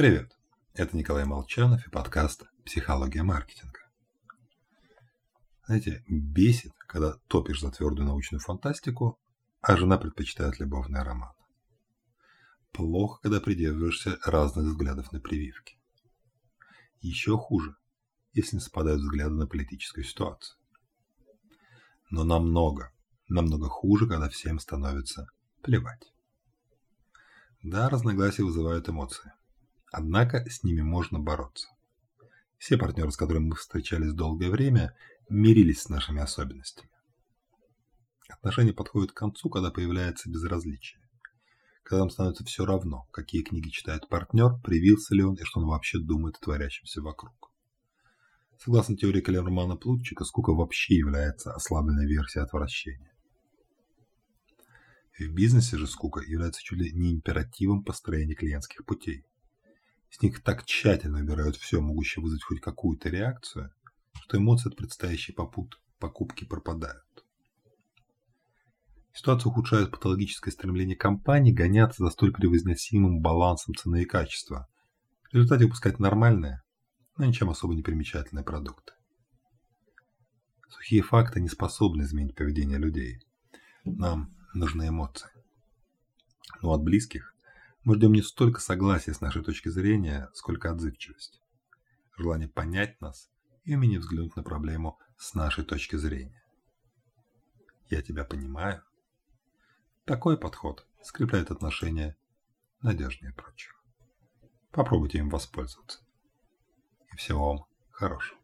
Привет, это Николай Молчанов и подкаст «Психология маркетинга». Знаете, бесит, когда топишь за твердую научную фантастику, а жена предпочитает любовный роман. Плохо, когда придерживаешься разных взглядов на прививки. Еще хуже, если не совпадают взгляды на политическую ситуацию. Но намного, намного хуже, когда всем становится плевать. Да, разногласия вызывают эмоции. Однако с ними можно бороться. Все партнеры, с которыми мы встречались долгое время, мирились с нашими особенностями. Отношения подходят к концу, когда появляется безразличие. Когда нам становится все равно, какие книги читает партнер, привился ли он и что он вообще думает о творящемся вокруг. Согласно теории Калермана Плутчика, скука вообще является ослабленной версией отвращения. В бизнесе же скука является чуть ли не императивом построения клиентских путей. С них так тщательно убирают все, могущее вызвать хоть какую-то реакцию, что эмоции от предстоящей попут, покупки пропадают. Ситуацию ухудшает патологическое стремление компании гоняться за столь превозносимым балансом цены и качества, в результате выпускать нормальные, но ничем особо не примечательные продукты. Сухие факты не способны изменить поведение людей. Нам нужны эмоции. Но от близких мы ждем не столько согласия с нашей точки зрения, сколько отзывчивость. Желание понять нас и умение взглянуть на проблему с нашей точки зрения. Я тебя понимаю. Такой подход скрепляет отношения надежнее прочих. Попробуйте им воспользоваться. И всего вам хорошего.